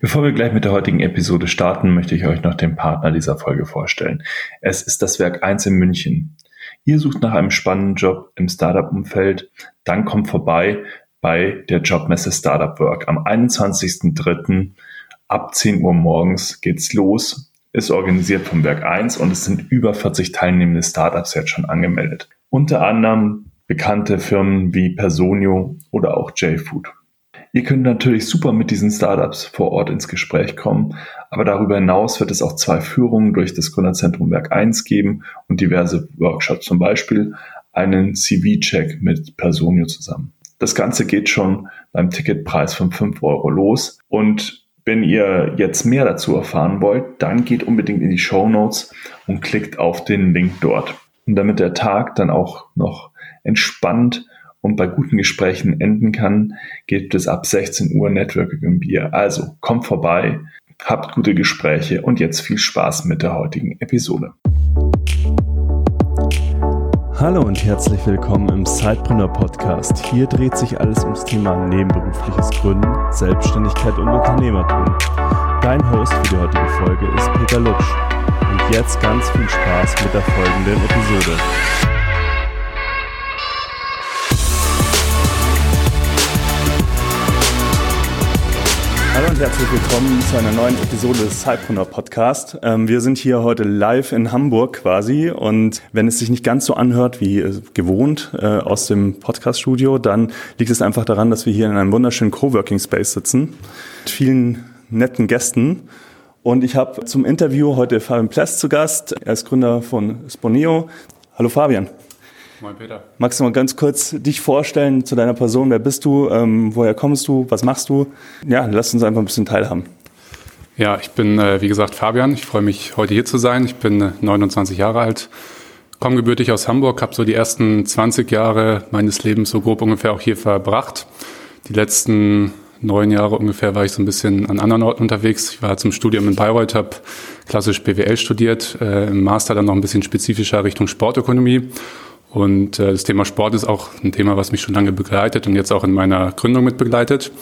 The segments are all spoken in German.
Bevor wir gleich mit der heutigen Episode starten, möchte ich euch noch den Partner dieser Folge vorstellen. Es ist das Werk 1 in München. Ihr sucht nach einem spannenden Job im Startup-Umfeld, dann kommt vorbei bei der Jobmesse Startup Work. Am 21.03. ab 10 Uhr morgens geht's los. Ist organisiert vom Werk 1 und es sind über 40 teilnehmende Startups jetzt schon angemeldet. Unter anderem bekannte Firmen wie Personio oder auch JFood. Ihr könnt natürlich super mit diesen Startups vor Ort ins Gespräch kommen, aber darüber hinaus wird es auch zwei Führungen durch das Gründerzentrum Werk 1 geben und diverse Workshops, zum Beispiel einen CV-Check mit Personio zusammen. Das Ganze geht schon beim Ticketpreis von 5 Euro los und wenn ihr jetzt mehr dazu erfahren wollt, dann geht unbedingt in die Show Notes und klickt auf den Link dort. Und damit der Tag dann auch noch entspannt und bei guten Gesprächen enden kann, gibt es ab 16 Uhr Networking im Bier. Also kommt vorbei, habt gute Gespräche und jetzt viel Spaß mit der heutigen Episode. Hallo und herzlich willkommen im Sidepreneur Podcast. Hier dreht sich alles ums Thema nebenberufliches Gründen, Selbstständigkeit und Unternehmertum. Dein Host für die heutige Folge ist Peter Lutsch. Und jetzt ganz viel Spaß mit der folgenden Episode. Hallo und herzlich willkommen zu einer neuen Episode des Cypreneur Podcast. Ähm, wir sind hier heute live in Hamburg quasi und wenn es sich nicht ganz so anhört wie äh, gewohnt äh, aus dem Podcast-Studio, dann liegt es einfach daran, dass wir hier in einem wunderschönen Coworking Space sitzen mit vielen netten Gästen. Und ich habe zum Interview heute Fabian Pless zu Gast. Er ist Gründer von Sponeo. Hallo Fabian. Moin Peter. Magst du mal ganz kurz dich vorstellen zu deiner Person? Wer bist du? Ähm, woher kommst du? Was machst du? Ja, lass uns einfach ein bisschen teilhaben. Ja, ich bin, äh, wie gesagt, Fabian. Ich freue mich, heute hier zu sein. Ich bin äh, 29 Jahre alt, komme gebürtig aus Hamburg, habe so die ersten 20 Jahre meines Lebens so grob ungefähr auch hier verbracht. Die letzten neun Jahre ungefähr war ich so ein bisschen an anderen Orten unterwegs. Ich war zum Studium in Bayreuth, habe klassisch BWL studiert, äh, im Master dann noch ein bisschen spezifischer Richtung Sportökonomie und äh, das Thema Sport ist auch ein Thema, was mich schon lange begleitet und jetzt auch in meiner Gründung mit begleitet.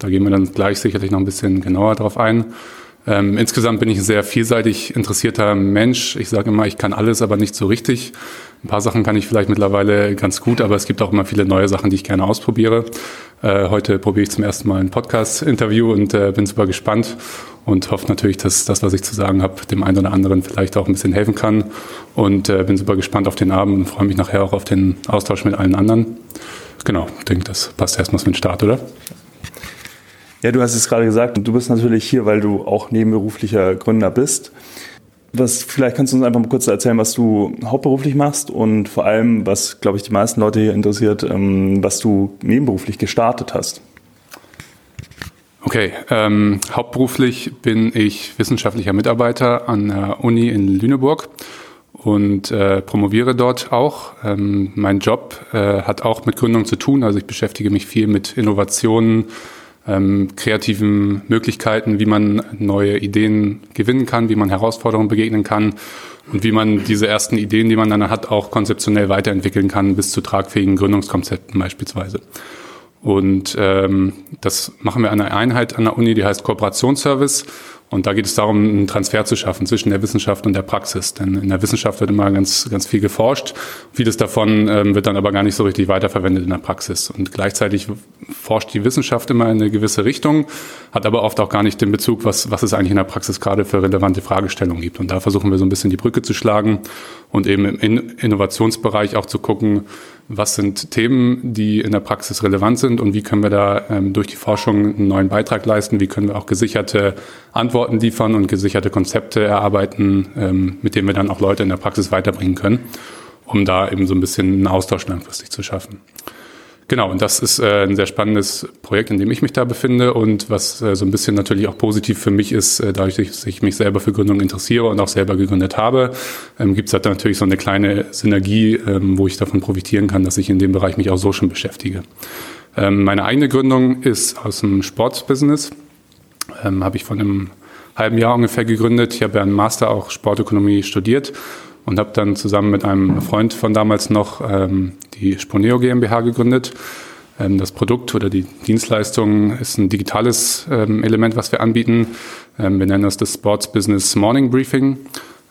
Da gehen wir dann gleich sicherlich noch ein bisschen genauer drauf ein. Ähm, insgesamt bin ich ein sehr vielseitig interessierter Mensch. Ich sage immer, ich kann alles, aber nicht so richtig. Ein paar Sachen kann ich vielleicht mittlerweile ganz gut, aber es gibt auch immer viele neue Sachen, die ich gerne ausprobiere. Äh, heute probiere ich zum ersten Mal ein Podcast-Interview und äh, bin super gespannt und hoffe natürlich, dass das, was ich zu sagen habe, dem einen oder anderen vielleicht auch ein bisschen helfen kann. Und äh, bin super gespannt auf den Abend und freue mich nachher auch auf den Austausch mit allen anderen. Genau, ich denke, das passt erstmal für den Start, oder? Ja, du hast es gerade gesagt, du bist natürlich hier, weil du auch nebenberuflicher Gründer bist. Was, vielleicht kannst du uns einfach mal kurz erzählen, was du hauptberuflich machst und vor allem, was, glaube ich, die meisten Leute hier interessiert, ähm, was du nebenberuflich gestartet hast. Okay, ähm, hauptberuflich bin ich wissenschaftlicher Mitarbeiter an der Uni in Lüneburg und äh, promoviere dort auch. Ähm, mein Job äh, hat auch mit Gründung zu tun, also ich beschäftige mich viel mit Innovationen, ähm, kreativen Möglichkeiten, wie man neue Ideen gewinnen kann, wie man Herausforderungen begegnen kann und wie man diese ersten Ideen, die man dann hat, auch konzeptionell weiterentwickeln kann bis zu tragfähigen Gründungskonzepten beispielsweise. Und ähm, das machen wir an einer Einheit an der Uni, die heißt Kooperationsservice. Und da geht es darum, einen Transfer zu schaffen zwischen der Wissenschaft und der Praxis. Denn in der Wissenschaft wird immer ganz, ganz viel geforscht. Vieles davon ähm, wird dann aber gar nicht so richtig weiterverwendet in der Praxis. Und gleichzeitig forscht die Wissenschaft immer in eine gewisse Richtung, hat aber oft auch gar nicht den Bezug, was, was es eigentlich in der Praxis gerade für relevante Fragestellungen gibt. Und da versuchen wir so ein bisschen die Brücke zu schlagen und eben im Innovationsbereich auch zu gucken, was sind Themen, die in der Praxis relevant sind und wie können wir da ähm, durch die Forschung einen neuen Beitrag leisten, wie können wir auch gesicherte Antworten liefern und gesicherte Konzepte erarbeiten, ähm, mit denen wir dann auch Leute in der Praxis weiterbringen können, um da eben so ein bisschen einen Austausch langfristig zu schaffen. Genau, und das ist äh, ein sehr spannendes Projekt, in dem ich mich da befinde und was äh, so ein bisschen natürlich auch positiv für mich ist, äh, dadurch, dass ich mich selber für Gründung interessiere und auch selber gegründet habe, ähm, gibt es halt natürlich so eine kleine Synergie, ähm, wo ich davon profitieren kann, dass ich in dem Bereich mich auch so schon beschäftige. Ähm, meine eigene Gründung ist aus dem Sportbusiness, ähm, habe ich von einem halben Jahr ungefähr gegründet. Ich habe ja einen Master auch Sportökonomie studiert und habe dann zusammen mit einem Freund von damals noch ähm, die Sponeo GmbH gegründet. Ähm, das Produkt oder die Dienstleistung ist ein digitales ähm, Element, was wir anbieten. Ähm, wir nennen das das Sports Business Morning Briefing.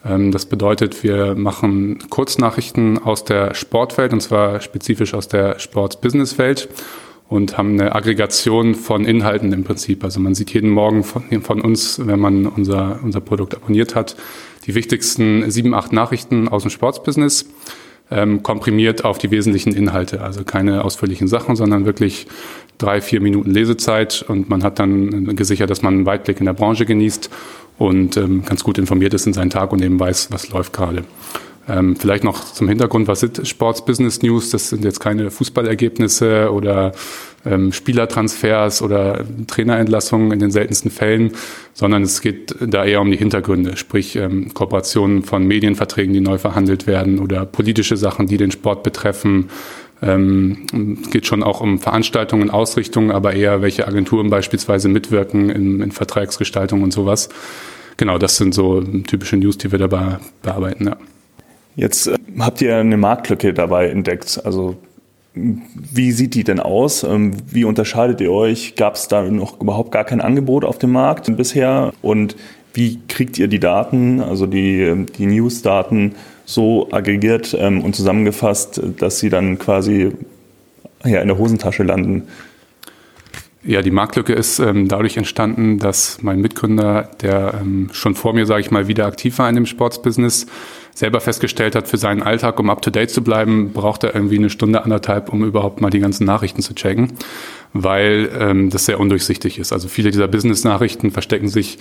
Das bedeutet, wir machen Kurznachrichten aus der Sportwelt und zwar spezifisch aus der Sports-Business-Welt und haben eine Aggregation von Inhalten im Prinzip. Also man sieht jeden Morgen von, von, uns, wenn man unser, unser Produkt abonniert hat, die wichtigsten sieben, acht Nachrichten aus dem Sportsbusiness ähm, komprimiert auf die wesentlichen Inhalte. Also keine ausführlichen Sachen, sondern wirklich drei, vier Minuten Lesezeit und man hat dann gesichert, dass man einen Weitblick in der Branche genießt und ähm, ganz gut informiert ist in seinen Tag und eben weiß, was läuft gerade. Ähm, vielleicht noch zum Hintergrund, was sind Sports Business News? Das sind jetzt keine Fußballergebnisse oder ähm, Spielertransfers oder Trainerentlassungen in den seltensten Fällen, sondern es geht da eher um die Hintergründe, sprich ähm, Kooperationen von Medienverträgen, die neu verhandelt werden oder politische Sachen, die den Sport betreffen. Ähm, es geht schon auch um Veranstaltungen, Ausrichtungen, aber eher welche Agenturen beispielsweise mitwirken in, in Vertragsgestaltung und sowas. Genau, das sind so typische News, die wir dabei bearbeiten. Ja. Jetzt äh, habt ihr eine Marktlücke dabei entdeckt. Also wie sieht die denn aus? Ähm, wie unterscheidet ihr euch? Gab es da noch überhaupt gar kein Angebot auf dem Markt bisher? Und wie kriegt ihr die Daten, also die, die News-Daten, so aggregiert ähm, und zusammengefasst, dass sie dann quasi ja, in der Hosentasche landen? Ja, die Marktlücke ist ähm, dadurch entstanden, dass mein Mitgründer, der ähm, schon vor mir, sage ich mal, wieder aktiv war in dem Sportsbusiness, selber festgestellt hat, für seinen Alltag, um up-to-date zu bleiben, braucht er irgendwie eine Stunde, anderthalb, um überhaupt mal die ganzen Nachrichten zu checken, weil ähm, das sehr undurchsichtig ist. Also viele dieser Business-Nachrichten verstecken sich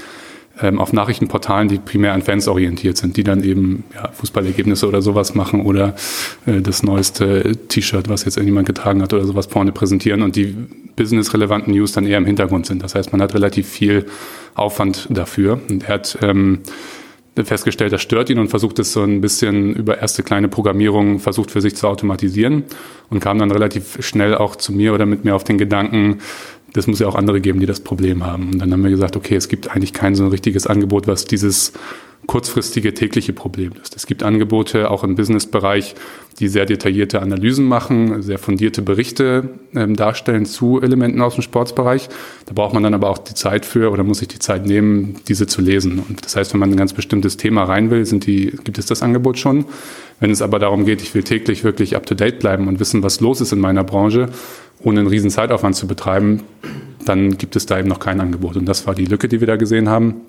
ähm, auf Nachrichtenportalen, die primär an Fans orientiert sind, die dann eben ja, Fußballergebnisse oder sowas machen oder äh, das neueste T-Shirt, was jetzt irgendjemand getragen hat oder sowas vorne präsentieren und die business-relevanten News dann eher im Hintergrund sind. Das heißt, man hat relativ viel Aufwand dafür. Und er hat ähm, festgestellt, das stört ihn und versucht es so ein bisschen über erste kleine Programmierungen versucht für sich zu automatisieren und kam dann relativ schnell auch zu mir oder mit mir auf den Gedanken, das muss ja auch andere geben, die das Problem haben. Und dann haben wir gesagt, okay, es gibt eigentlich kein so ein richtiges Angebot, was dieses kurzfristige tägliche Problem ist. Es gibt Angebote auch im Businessbereich, die sehr detaillierte Analysen machen, sehr fundierte Berichte ähm, darstellen zu Elementen aus dem Sportsbereich. Da braucht man dann aber auch die Zeit für oder muss sich die Zeit nehmen, diese zu lesen. Und das heißt, wenn man ein ganz bestimmtes Thema rein will, sind die, gibt es das Angebot schon. Wenn es aber darum geht, ich will täglich wirklich up to date bleiben und wissen, was los ist in meiner Branche, ohne einen riesen Zeitaufwand zu betreiben, dann gibt es da eben noch kein Angebot. Und das war die Lücke, die wir da gesehen haben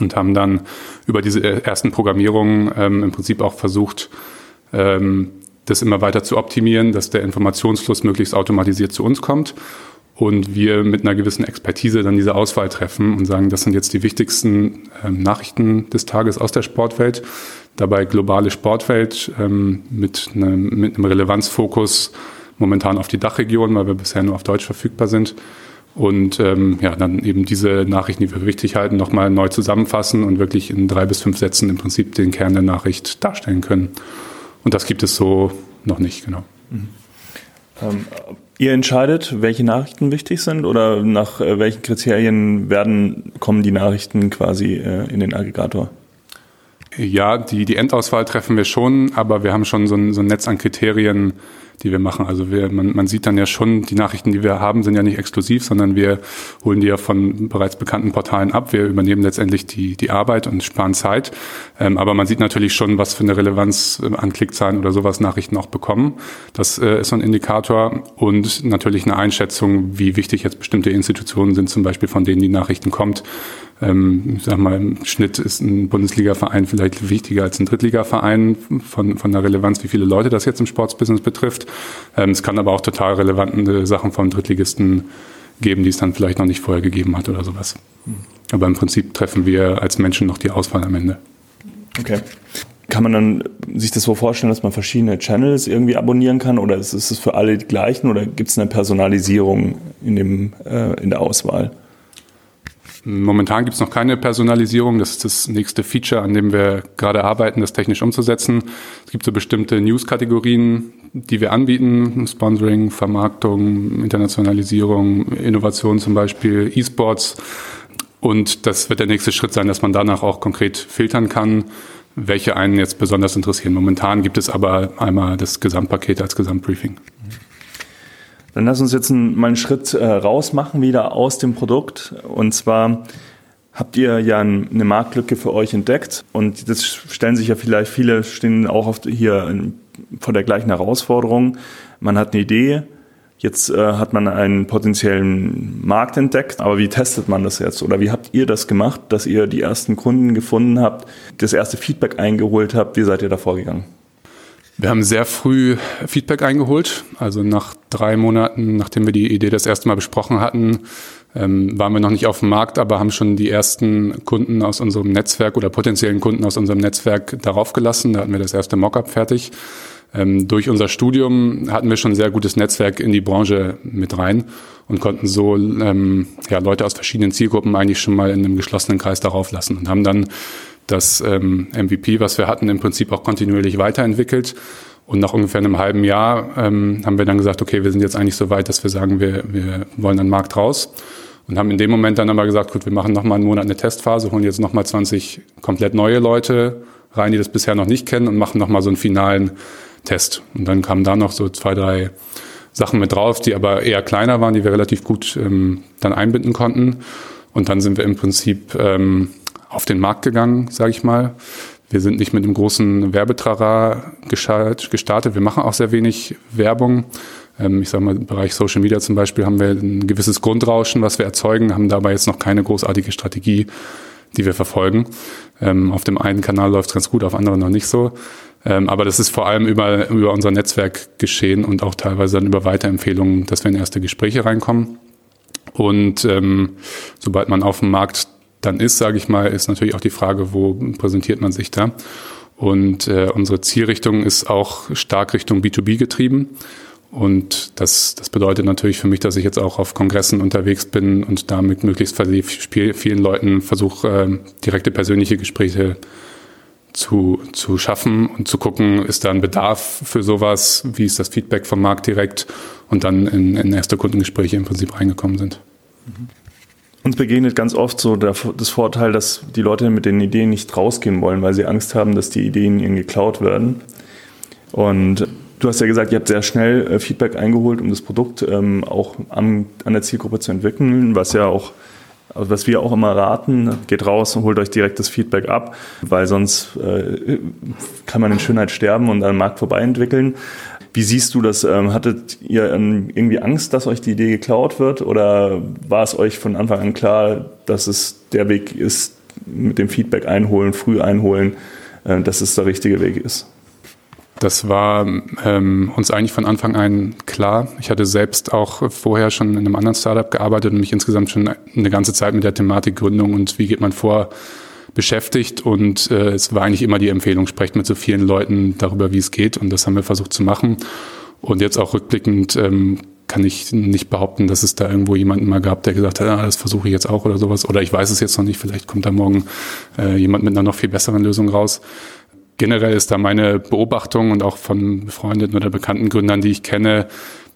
und haben dann über diese ersten Programmierungen ähm, im Prinzip auch versucht, ähm, das immer weiter zu optimieren, dass der Informationsfluss möglichst automatisiert zu uns kommt und wir mit einer gewissen Expertise dann diese Auswahl treffen und sagen, das sind jetzt die wichtigsten ähm, Nachrichten des Tages aus der Sportwelt. Dabei globale Sportwelt ähm, mit, einem, mit einem Relevanzfokus momentan auf die Dachregion, weil wir bisher nur auf Deutsch verfügbar sind und ähm, ja, dann eben diese Nachrichten, die wir wichtig halten, nochmal neu zusammenfassen und wirklich in drei bis fünf Sätzen im Prinzip den Kern der Nachricht darstellen können. Und das gibt es so noch nicht, genau. Mhm. Ähm, ihr entscheidet, welche Nachrichten wichtig sind oder nach äh, welchen Kriterien werden, kommen die Nachrichten quasi äh, in den Aggregator? Ja, die, die Endauswahl treffen wir schon, aber wir haben schon so ein, so ein Netz an Kriterien, die wir machen. Also wir, man, man sieht dann ja schon, die Nachrichten, die wir haben, sind ja nicht exklusiv, sondern wir holen die ja von bereits bekannten Portalen ab. Wir übernehmen letztendlich die, die Arbeit und sparen Zeit. Ähm, aber man sieht natürlich schon, was für eine Relevanz äh, an Klickzahlen oder sowas Nachrichten auch bekommen. Das äh, ist so ein Indikator und natürlich eine Einschätzung, wie wichtig jetzt bestimmte Institutionen sind, zum Beispiel von denen die Nachrichten kommt ähm, ich sag mal, im Schnitt ist ein Bundesliga-Verein vielleicht wichtiger als ein Drittliga-Verein von, von der Relevanz, wie viele Leute das jetzt im Sportsbusiness betrifft. Ähm, es kann aber auch total relevante Sachen vom Drittligisten geben, die es dann vielleicht noch nicht vorher gegeben hat oder sowas. Aber im Prinzip treffen wir als Menschen noch die Auswahl am Ende. Okay. Kann man dann sich das so vorstellen, dass man verschiedene Channels irgendwie abonnieren kann oder ist es für alle die gleichen oder gibt es eine Personalisierung in, dem, äh, in der Auswahl? Momentan gibt es noch keine Personalisierung. Das ist das nächste Feature, an dem wir gerade arbeiten, das technisch umzusetzen. Es gibt so bestimmte News-Kategorien, die wir anbieten. Sponsoring, Vermarktung, Internationalisierung, Innovation zum Beispiel, E-Sports. Und das wird der nächste Schritt sein, dass man danach auch konkret filtern kann, welche einen jetzt besonders interessieren. Momentan gibt es aber einmal das Gesamtpaket als Gesamtbriefing. Dann lass uns jetzt mal einen Schritt äh, raus machen, wieder aus dem Produkt. Und zwar habt ihr ja eine Marktlücke für euch entdeckt. Und das stellen sich ja vielleicht viele, stehen auch oft hier vor der gleichen Herausforderung. Man hat eine Idee, Jetzt äh, hat man einen potenziellen Markt entdeckt, aber wie testet man das jetzt? Oder wie habt ihr das gemacht, dass ihr die ersten Kunden gefunden habt, das erste Feedback eingeholt habt? Wie seid ihr da vorgegangen? Wir haben sehr früh Feedback eingeholt. Also nach drei Monaten, nachdem wir die Idee das erste Mal besprochen hatten, ähm, waren wir noch nicht auf dem Markt, aber haben schon die ersten Kunden aus unserem Netzwerk oder potenziellen Kunden aus unserem Netzwerk darauf gelassen. Da hatten wir das erste Mockup fertig. Ähm, durch unser Studium hatten wir schon ein sehr gutes Netzwerk in die Branche mit rein und konnten so ähm, ja, Leute aus verschiedenen Zielgruppen eigentlich schon mal in einem geschlossenen Kreis darauf lassen und haben dann das ähm, MVP, was wir hatten, im Prinzip auch kontinuierlich weiterentwickelt. Und nach ungefähr einem halben Jahr ähm, haben wir dann gesagt, okay, wir sind jetzt eigentlich so weit, dass wir sagen, wir, wir wollen an den Markt raus. Und haben in dem Moment dann aber gesagt, gut, wir machen nochmal einen Monat eine Testphase, holen jetzt nochmal 20 komplett neue Leute rein, die das bisher noch nicht kennen und machen nochmal so einen finalen Test. Und dann kamen da noch so zwei, drei Sachen mit drauf, die aber eher kleiner waren, die wir relativ gut ähm, dann einbinden konnten. Und dann sind wir im Prinzip ähm, auf den Markt gegangen, sage ich mal. Wir sind nicht mit einem großen Werbetrara gestartet. Wir machen auch sehr wenig Werbung. Ähm, ich sage mal, im Bereich Social Media zum Beispiel haben wir ein gewisses Grundrauschen, was wir erzeugen, haben dabei jetzt noch keine großartige Strategie, die wir verfolgen. Ähm, auf dem einen Kanal läuft es ganz gut, auf anderen noch nicht so. Ähm, aber das ist vor allem über, über unser Netzwerk geschehen und auch teilweise dann über Weiterempfehlungen, dass wir in erste Gespräche reinkommen. Und ähm, sobald man auf dem Markt dann ist, sage ich mal, ist natürlich auch die Frage, wo präsentiert man sich da. Und äh, unsere Zielrichtung ist auch stark Richtung B2B getrieben. Und das, das bedeutet natürlich für mich, dass ich jetzt auch auf Kongressen unterwegs bin und da mit möglichst vielen Leuten versuche, äh, direkte persönliche Gespräche zu, zu schaffen und zu gucken, ist da ein Bedarf für sowas, wie ist das Feedback vom Markt direkt und dann in, in erste Kundengespräche im Prinzip reingekommen sind. Mhm. Uns begegnet ganz oft so das Vorteil, dass die Leute mit den Ideen nicht rausgehen wollen, weil sie Angst haben, dass die Ideen ihnen geklaut werden. Und du hast ja gesagt, ihr habt sehr schnell äh, Feedback eingeholt, um das Produkt ähm, auch an, der Zielgruppe zu entwickeln, was ja auch also was wir auch immer raten, geht raus und holt euch direkt das Feedback ab, weil sonst äh, kann man in Schönheit sterben und an Markt vorbei entwickeln. Wie siehst du das? Ähm, hattet ihr ähm, irgendwie Angst, dass euch die Idee geklaut wird oder war es euch von Anfang an klar, dass es der Weg ist, mit dem Feedback einholen, früh einholen, äh, dass es der richtige Weg ist? Das war ähm, uns eigentlich von Anfang an klar. Ich hatte selbst auch vorher schon in einem anderen Startup gearbeitet und mich insgesamt schon eine ganze Zeit mit der Thematik Gründung und wie geht man vor beschäftigt. Und äh, es war eigentlich immer die Empfehlung, sprecht mit so vielen Leuten darüber, wie es geht. Und das haben wir versucht zu machen. Und jetzt auch rückblickend ähm, kann ich nicht behaupten, dass es da irgendwo jemanden mal gab, der gesagt hat, ah, das versuche ich jetzt auch oder sowas. Oder ich weiß es jetzt noch nicht, vielleicht kommt da morgen äh, jemand mit einer noch viel besseren Lösung raus generell ist da meine Beobachtung und auch von befreundeten oder bekannten Gründern, die ich kenne,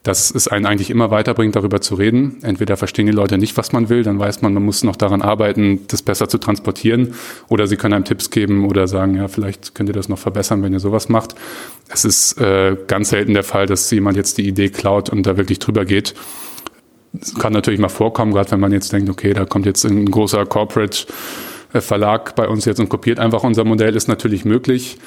dass es einen eigentlich immer weiterbringt, darüber zu reden. Entweder verstehen die Leute nicht, was man will, dann weiß man, man muss noch daran arbeiten, das besser zu transportieren. Oder sie können einem Tipps geben oder sagen, ja, vielleicht könnt ihr das noch verbessern, wenn ihr sowas macht. Es ist äh, ganz selten der Fall, dass jemand jetzt die Idee klaut und da wirklich drüber geht. Das kann natürlich mal vorkommen, gerade wenn man jetzt denkt, okay, da kommt jetzt ein großer Corporate äh, Verlag bei uns jetzt und kopiert einfach unser Modell, ist natürlich möglich.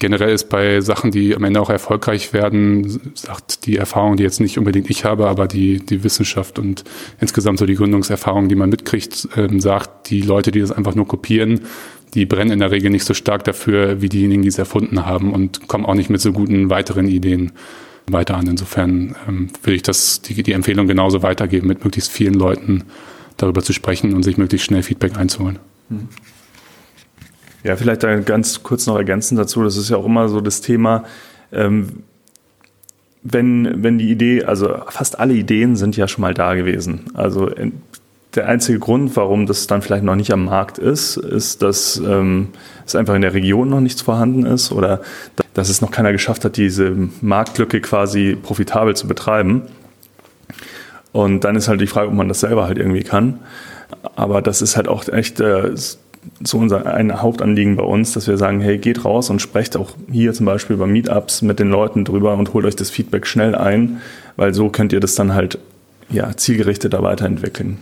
Generell ist bei Sachen, die am Ende auch erfolgreich werden, sagt die Erfahrung, die jetzt nicht unbedingt ich habe, aber die, die Wissenschaft und insgesamt so die Gründungserfahrung, die man mitkriegt, ähm, sagt, die Leute, die das einfach nur kopieren, die brennen in der Regel nicht so stark dafür, wie diejenigen, die es erfunden haben und kommen auch nicht mit so guten weiteren Ideen weiter an. Insofern ähm, würde ich das, die, die Empfehlung genauso weitergeben, mit möglichst vielen Leuten darüber zu sprechen und sich möglichst schnell Feedback einzuholen. Hm. Ja, vielleicht dann ganz kurz noch ergänzend dazu. Das ist ja auch immer so das Thema, ähm, wenn, wenn die Idee, also fast alle Ideen sind ja schon mal da gewesen. Also der einzige Grund, warum das dann vielleicht noch nicht am Markt ist, ist, dass ähm, es einfach in der Region noch nichts vorhanden ist oder dass es noch keiner geschafft hat, diese Marktlücke quasi profitabel zu betreiben. Und dann ist halt die Frage, ob man das selber halt irgendwie kann. Aber das ist halt auch echt äh, so unser ein Hauptanliegen bei uns, dass wir sagen, hey, geht raus und sprecht auch hier zum Beispiel bei Meetups mit den Leuten drüber und holt euch das Feedback schnell ein, weil so könnt ihr das dann halt ja, zielgerichteter weiterentwickeln.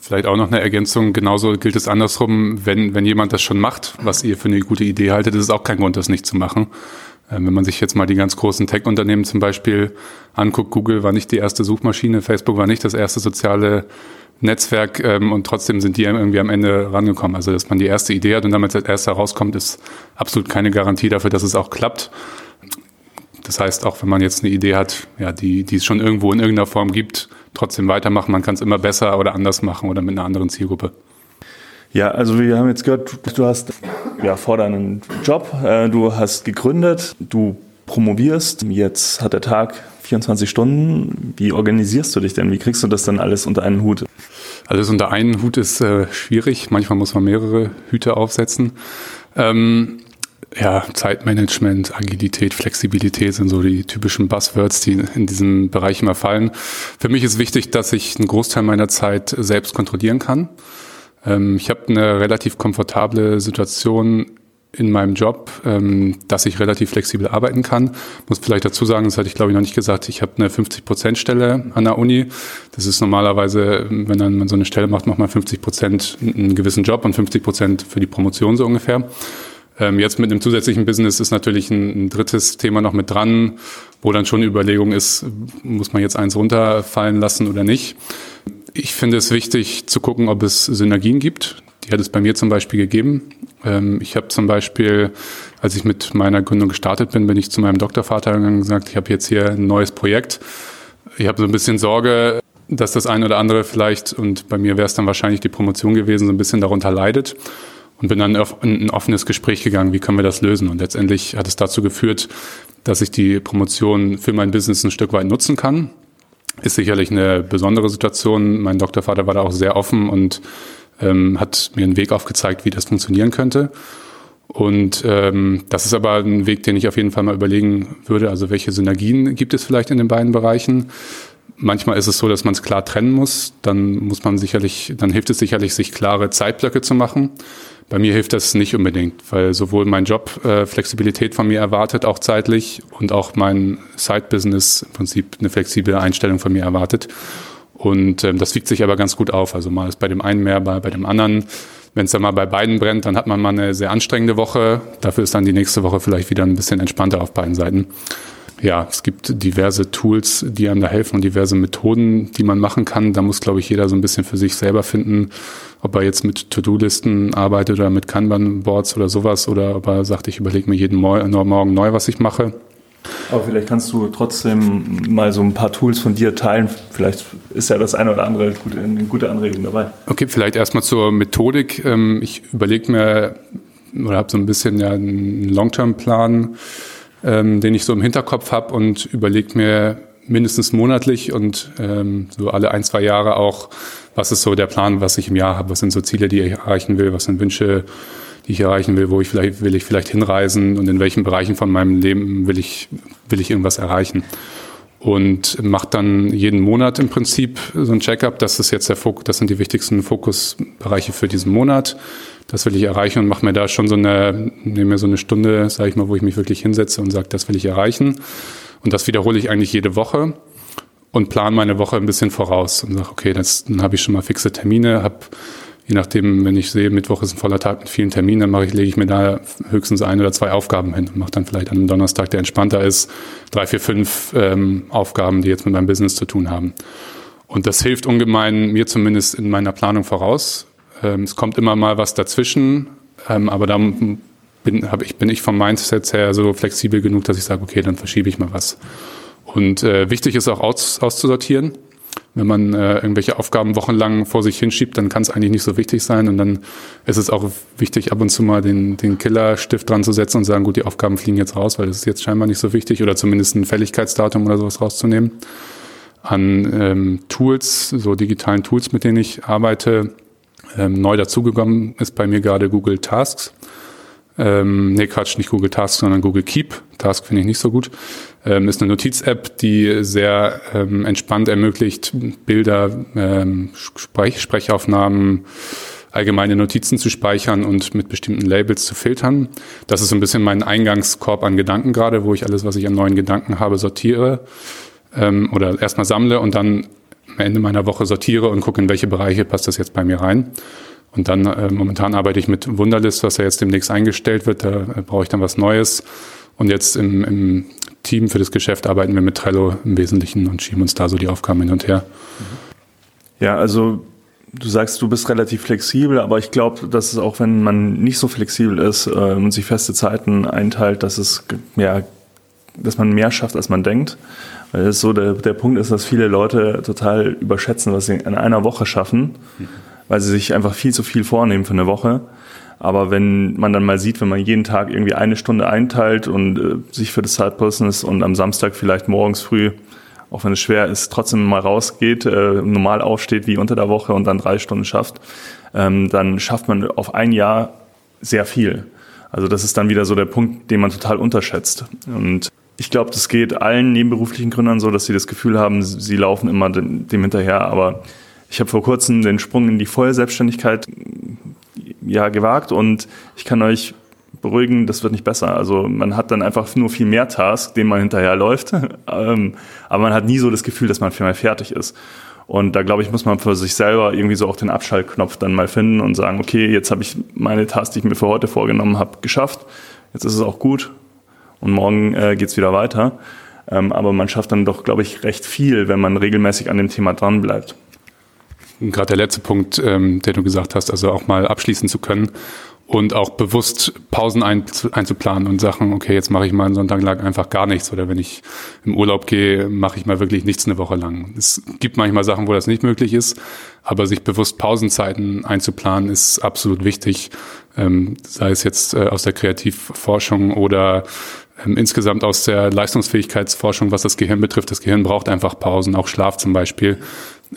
Vielleicht auch noch eine Ergänzung. Genauso gilt es andersrum, wenn, wenn jemand das schon macht, was ihr für eine gute Idee haltet, ist es auch kein Grund, das nicht zu machen. Ähm, wenn man sich jetzt mal die ganz großen Tech-Unternehmen zum Beispiel anguckt, Google war nicht die erste Suchmaschine, Facebook war nicht das erste soziale Netzwerk ähm, und trotzdem sind die irgendwie am Ende rangekommen. Also dass man die erste Idee hat und damit als erster rauskommt, ist absolut keine Garantie dafür, dass es auch klappt. Das heißt, auch wenn man jetzt eine Idee hat, ja, die, die es schon irgendwo in irgendeiner Form gibt, trotzdem weitermachen. Man kann es immer besser oder anders machen oder mit einer anderen Zielgruppe. Ja, also wir haben jetzt gehört, du hast ja vor deinem Job, äh, du hast gegründet, du promovierst, jetzt hat der Tag 24 Stunden. Wie organisierst du dich denn? Wie kriegst du das dann alles unter einen Hut? Alles unter einen Hut ist äh, schwierig. Manchmal muss man mehrere Hüte aufsetzen. Ähm, ja, Zeitmanagement, Agilität, Flexibilität sind so die typischen Buzzwords, die in diesem Bereich immer fallen. Für mich ist wichtig, dass ich einen Großteil meiner Zeit selbst kontrollieren kann. Ähm, ich habe eine relativ komfortable Situation in meinem Job, ähm, dass ich relativ flexibel arbeiten kann. Muss vielleicht dazu sagen, das hatte ich glaube ich noch nicht gesagt, ich habe eine 50-Prozent-Stelle an der Uni. Das ist normalerweise, wenn man so eine Stelle macht, macht man 50 Prozent einen gewissen Job und 50 Prozent für die Promotion so ungefähr. Ähm, jetzt mit einem zusätzlichen Business ist natürlich ein, ein, drittes Thema noch mit dran, wo dann schon eine Überlegung ist, muss man jetzt eins runterfallen lassen oder nicht. Ich finde es wichtig zu gucken, ob es Synergien gibt. Die hat es bei mir zum Beispiel gegeben. Ähm, ich habe zum Beispiel, als ich mit meiner Gründung gestartet bin, bin ich zu meinem Doktorvater gegangen und gesagt, ich habe jetzt hier ein neues Projekt. Ich habe so ein bisschen Sorge, dass das eine oder andere vielleicht, und bei mir wäre es dann wahrscheinlich die Promotion gewesen, so ein bisschen darunter leidet und bin dann auf ein offenes Gespräch gegangen, wie können wir das lösen. Und letztendlich hat es dazu geführt, dass ich die Promotion für mein Business ein Stück weit nutzen kann. Ist sicherlich eine besondere Situation. Mein Doktorvater war da auch sehr offen und ähm, hat mir einen Weg aufgezeigt, wie das funktionieren könnte. Und ähm, das ist aber ein Weg, den ich auf jeden Fall mal überlegen würde. Also welche Synergien gibt es vielleicht in den beiden Bereichen? Manchmal ist es so, dass man es klar trennen muss. Dann muss man sicherlich, dann hilft es sicherlich, sich klare Zeitblöcke zu machen. Bei mir hilft das nicht unbedingt, weil sowohl mein Job äh, Flexibilität von mir erwartet, auch zeitlich, und auch mein Side-Business im Prinzip eine flexible Einstellung von mir erwartet. Und ähm, das wiegt sich aber ganz gut auf. Also mal ist bei dem einen mehr, bei, bei dem anderen. Wenn es dann mal bei beiden brennt, dann hat man mal eine sehr anstrengende Woche. Dafür ist dann die nächste Woche vielleicht wieder ein bisschen entspannter auf beiden Seiten ja, es gibt diverse Tools, die einem da helfen und diverse Methoden, die man machen kann. Da muss, glaube ich, jeder so ein bisschen für sich selber finden, ob er jetzt mit To-Do-Listen arbeitet oder mit Kanban-Boards oder sowas oder ob er sagt, ich überlege mir jeden Morgen neu, was ich mache. Aber vielleicht kannst du trotzdem mal so ein paar Tools von dir teilen. Vielleicht ist ja das eine oder andere eine gute Anregung dabei. Okay, vielleicht erstmal zur Methodik. Ähm, ich überlege mir oder habe so ein bisschen ja einen Long-Term-Plan ähm, den ich so im Hinterkopf habe und überlege mir mindestens monatlich und ähm, so alle ein, zwei Jahre auch, was ist so der Plan, was ich im Jahr habe, was sind so Ziele, die ich erreichen will, was sind Wünsche, die ich erreichen will, wo ich vielleicht will ich vielleicht hinreisen? Und in welchen Bereichen von meinem Leben will ich will ich irgendwas erreichen und macht dann jeden Monat im Prinzip so ein Checkup. Das ist jetzt der Fokus, das sind die wichtigsten Fokusbereiche für diesen Monat das will ich erreichen und mache mir da schon so eine, nehme mir so eine Stunde, sage ich mal, wo ich mich wirklich hinsetze und sage, das will ich erreichen. Und das wiederhole ich eigentlich jede Woche und plane meine Woche ein bisschen voraus und sage, okay, das, dann habe ich schon mal fixe Termine, habe je nachdem, wenn ich sehe, Mittwoch ist ein voller Tag mit vielen Terminen, dann mache ich, lege ich mir da höchstens ein oder zwei Aufgaben hin und mache dann vielleicht an einem Donnerstag, der entspannter ist, drei, vier, fünf ähm, Aufgaben, die jetzt mit meinem Business zu tun haben. Und das hilft ungemein mir zumindest in meiner Planung voraus, ähm, es kommt immer mal was dazwischen, ähm, aber dann bin, hab ich, bin ich vom Mindset her so flexibel genug, dass ich sage, okay, dann verschiebe ich mal was. Und äh, wichtig ist auch aus, auszusortieren. Wenn man äh, irgendwelche Aufgaben wochenlang vor sich hinschiebt, dann kann es eigentlich nicht so wichtig sein. Und dann ist es auch wichtig, ab und zu mal den, den Killerstift dran zu setzen und sagen, gut, die Aufgaben fliegen jetzt raus, weil das ist jetzt scheinbar nicht so wichtig. Oder zumindest ein Fälligkeitsdatum oder sowas rauszunehmen. An ähm, Tools, so digitalen Tools, mit denen ich arbeite, ähm, neu dazugekommen ist bei mir gerade Google Tasks. Ähm, nee, Quatsch, nicht Google Tasks, sondern Google Keep. Task finde ich nicht so gut. Ähm, ist eine Notiz-App, die sehr ähm, entspannt ermöglicht, Bilder, ähm, Sprech Sprechaufnahmen, allgemeine Notizen zu speichern und mit bestimmten Labels zu filtern. Das ist so ein bisschen mein Eingangskorb an Gedanken gerade, wo ich alles, was ich an neuen Gedanken habe, sortiere ähm, oder erstmal sammle und dann am Ende meiner Woche sortiere und gucke, in welche Bereiche passt das jetzt bei mir rein. Und dann äh, momentan arbeite ich mit Wunderlist, was ja jetzt demnächst eingestellt wird. Da äh, brauche ich dann was Neues. Und jetzt im, im Team für das Geschäft arbeiten wir mit Trello im Wesentlichen und schieben uns da so die Aufgaben hin und her. Ja, also du sagst, du bist relativ flexibel, aber ich glaube, dass es auch, wenn man nicht so flexibel ist äh, und sich feste Zeiten einteilt, dass es ja, dass man mehr schafft, als man denkt. Weil es so der, der Punkt ist, dass viele Leute total überschätzen, was sie in einer Woche schaffen, weil sie sich einfach viel zu viel vornehmen für eine Woche. Aber wenn man dann mal sieht, wenn man jeden Tag irgendwie eine Stunde einteilt und äh, sich für das Side-Business und am Samstag vielleicht morgens früh, auch wenn es schwer ist, trotzdem mal rausgeht, äh, normal aufsteht wie unter der Woche und dann drei Stunden schafft, ähm, dann schafft man auf ein Jahr sehr viel. Also das ist dann wieder so der Punkt, den man total unterschätzt. Und ich glaube, das geht allen nebenberuflichen Gründern so, dass sie das Gefühl haben, sie laufen immer dem, hinterher. Aber ich habe vor kurzem den Sprung in die Vollselbstständigkeit ja gewagt und ich kann euch beruhigen, das wird nicht besser. Also man hat dann einfach nur viel mehr Tasks, denen man hinterherläuft, ähm, aber man hat nie so das Gefühl, dass man viel mehr fertig ist. Und da glaube ich, muss man für sich selber irgendwie so auch den Abschaltknopf dann mal finden und sagen, okay, jetzt habe ich meine Tasks, die ich mir für heute vorgenommen habe, geschafft. Jetzt ist es auch gut und morgen äh, geht es wieder weiter. Ähm, aber man schafft dann doch, glaube ich, recht viel, wenn man regelmäßig an dem Thema dran bleibt gerade der letzte Punkt, ähm, den du gesagt hast, also auch mal abschließen zu können und auch bewusst Pausen ein, einzuplanen und Sachen, okay, jetzt mache ich mal einen Sonntag lang einfach gar nichts oder wenn ich im Urlaub gehe, mache ich mal wirklich nichts eine Woche lang. Es gibt manchmal Sachen, wo das nicht möglich ist, aber sich bewusst Pausenzeiten einzuplanen ist absolut wichtig, ähm, sei es jetzt äh, aus der Kreativforschung oder ähm, insgesamt aus der Leistungsfähigkeitsforschung, was das Gehirn betrifft. Das Gehirn braucht einfach Pausen, auch Schlaf zum Beispiel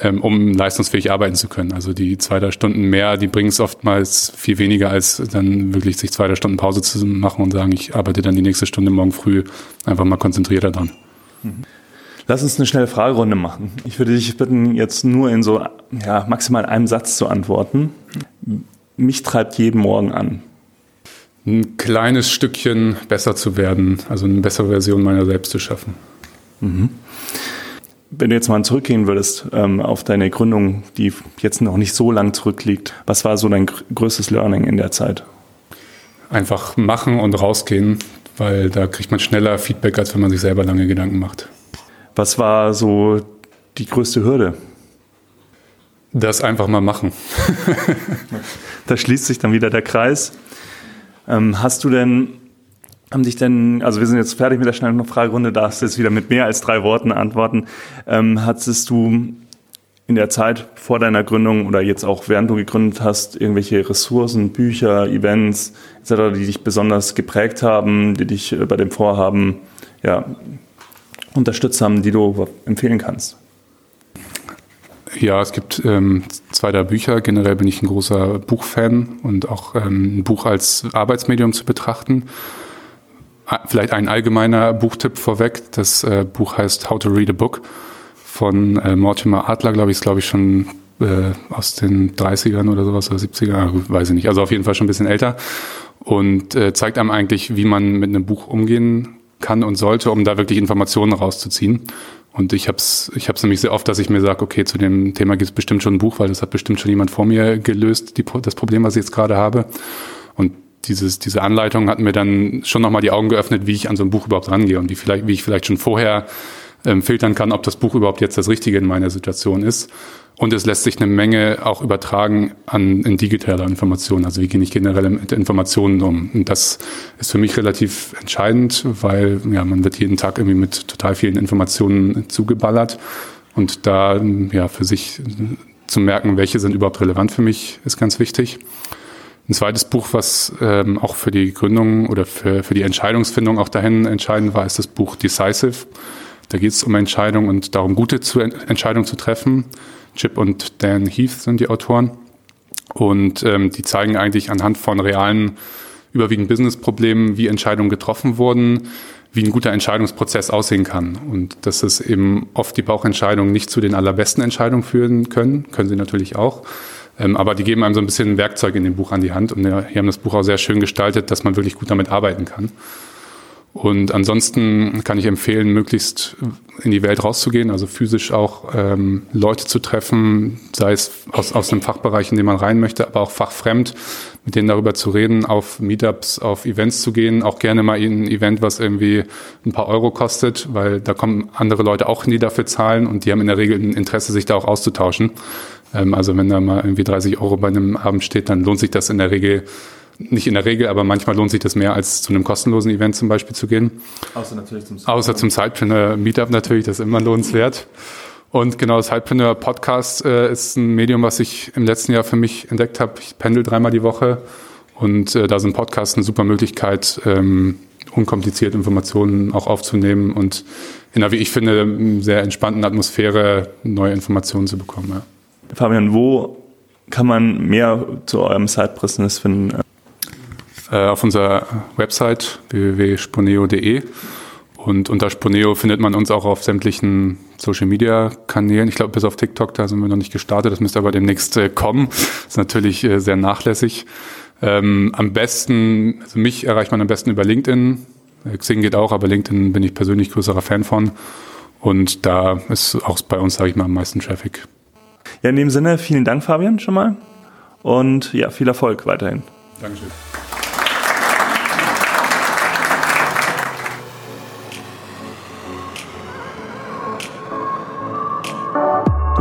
ähm, um leistungsfähig arbeiten zu können. Also die zwei, drei Stunden mehr, die bringen es oftmals viel weniger, als dann wirklich sich zwei, drei Stunden Pause zu machen und sagen, ich arbeite dann die nächste Stunde morgen früh einfach mal konzentrierter dran. Mhm. Lass uns eine schnelle Fragerunde machen. Ich würde dich bitten, jetzt nur in so ja, maximal einem Satz zu antworten. Mich treibt jeden Morgen an. Ein kleines Stückchen besser zu werden, also eine bessere Version meiner selbst zu schaffen. Mhm. Wenn du jetzt mal zurückgehen würdest ähm, auf deine Gründung, die jetzt noch nicht so lang zurückliegt, was war so dein größtes Learning in der Zeit? Einfach machen und rausgehen, weil da kriegt man schneller Feedback, als wenn man sich selber lange Gedanken macht. Was war so die größte Hürde? Das einfach mal machen. da schließt sich dann wieder der Kreis. Ähm, hast du denn haben dich denn, also wir sind jetzt fertig mit der schnellen Fragerunde, darfst jetzt wieder mit mehr als drei Worten antworten. Ähm, hattest du in der Zeit vor deiner Gründung oder jetzt auch während du gegründet hast, irgendwelche Ressourcen, Bücher, Events etc., die dich besonders geprägt haben, die dich äh, bei dem Vorhaben ja, unterstützt haben, die du empfehlen kannst? Ja, es gibt ähm, zwei der Bücher. Generell bin ich ein großer Buchfan und auch ähm, ein Buch als Arbeitsmedium zu betrachten. Vielleicht ein allgemeiner Buchtipp vorweg. Das äh, Buch heißt How to Read a Book von äh, Mortimer Adler, glaube ich, ist glaube ich schon äh, aus den 30ern oder sowas oder 70er, weiß ich nicht. Also auf jeden Fall schon ein bisschen älter und äh, zeigt einem eigentlich, wie man mit einem Buch umgehen kann und sollte, um da wirklich Informationen rauszuziehen. Und ich habe es ich hab's nämlich sehr oft, dass ich mir sage, okay, zu dem Thema gibt es bestimmt schon ein Buch, weil das hat bestimmt schon jemand vor mir gelöst, die, das Problem, was ich jetzt gerade habe. Und dieses, diese Anleitung hat mir dann schon nochmal die Augen geöffnet, wie ich an so ein Buch überhaupt rangehe und wie, vielleicht, wie ich vielleicht schon vorher ähm, filtern kann, ob das Buch überhaupt jetzt das Richtige in meiner Situation ist. Und es lässt sich eine Menge auch übertragen an in digitaler Information. Also wie gehe ich generell mit Informationen um? Und das ist für mich relativ entscheidend, weil ja, man wird jeden Tag irgendwie mit total vielen Informationen zugeballert. Und da ja, für sich zu merken, welche sind überhaupt relevant für mich, ist ganz wichtig. Ein zweites Buch, was ähm, auch für die Gründung oder für, für die Entscheidungsfindung auch dahin entscheidend war, ist das Buch Decisive. Da geht es um Entscheidungen und darum, gute zu, Entscheidungen zu treffen. Chip und Dan Heath sind die Autoren. Und ähm, die zeigen eigentlich anhand von realen, überwiegend Business-Problemen, wie Entscheidungen getroffen wurden, wie ein guter Entscheidungsprozess aussehen kann. Und dass es eben oft die Bauchentscheidungen nicht zu den allerbesten Entscheidungen führen können, können sie natürlich auch Ähm, aber die geben einem so ein bisschen Werkzeug in dem Buch an die Hand und äh, die haben das Buch auch sehr schön gestaltet, dass man wirklich gut damit arbeiten kann. Und ansonsten kann ich empfehlen, möglichst in die Welt rauszugehen, also physisch auch ähm, Leute zu treffen, sei es aus, aus einem Fachbereich, in den man rein möchte, aber auch fachfremd, mit denen darüber zu reden, auf Meetups, auf Events zu gehen, auch gerne mal in ein Event, was irgendwie ein paar Euro kostet, weil da kommen andere Leute auch hin, die dafür zahlen und die haben in der Regel ein Interesse, sich da auch auszutauschen. Ähm, also wenn da mal irgendwie 30 Euro bei einem Abend steht, dann lohnt sich das in der Regel nicht in der Regel, aber manchmal lohnt sich das mehr, als zu einem kostenlosen Event zum Beispiel zu gehen. Außer natürlich zum Sidepreneur. Außer zum Sidepreneur Meetup natürlich, das ist immer lohnenswert. Und genau, das Sidepreneur Podcast äh, ist ein Medium, was ich im letzten Jahr für mich entdeckt habe. Ich pendel dreimal die Woche und äh, da sind Podcasts eine super Möglichkeit, ähm, unkompliziert Informationen auch aufzunehmen und in einer, wie ich finde, sehr entspannten Atmosphäre neue Informationen zu bekommen. Ja. Fabian, wo kann man mehr zu eurem Side-Business finden? Äh, auf unserer Website www.sponeo.de. Und unter Sponeo findet man uns auch auf sämtlichen Social Media Kanälen. Ich glaube, bis auf TikTok, da sind wir noch nicht gestartet. Das müsste aber demnächst äh, kommen. Das ist natürlich äh, sehr nachlässig. Ähm, am besten, also mich erreicht man am besten über LinkedIn. Äh, Xing geht auch, aber LinkedIn bin ich persönlich größerer Fan von. Und da ist auch bei uns, sage ich mal, am meisten Traffic. Ja, in dem Sinne, vielen Dank, Fabian, schon mal. Und ja, viel Erfolg weiterhin. Dankeschön.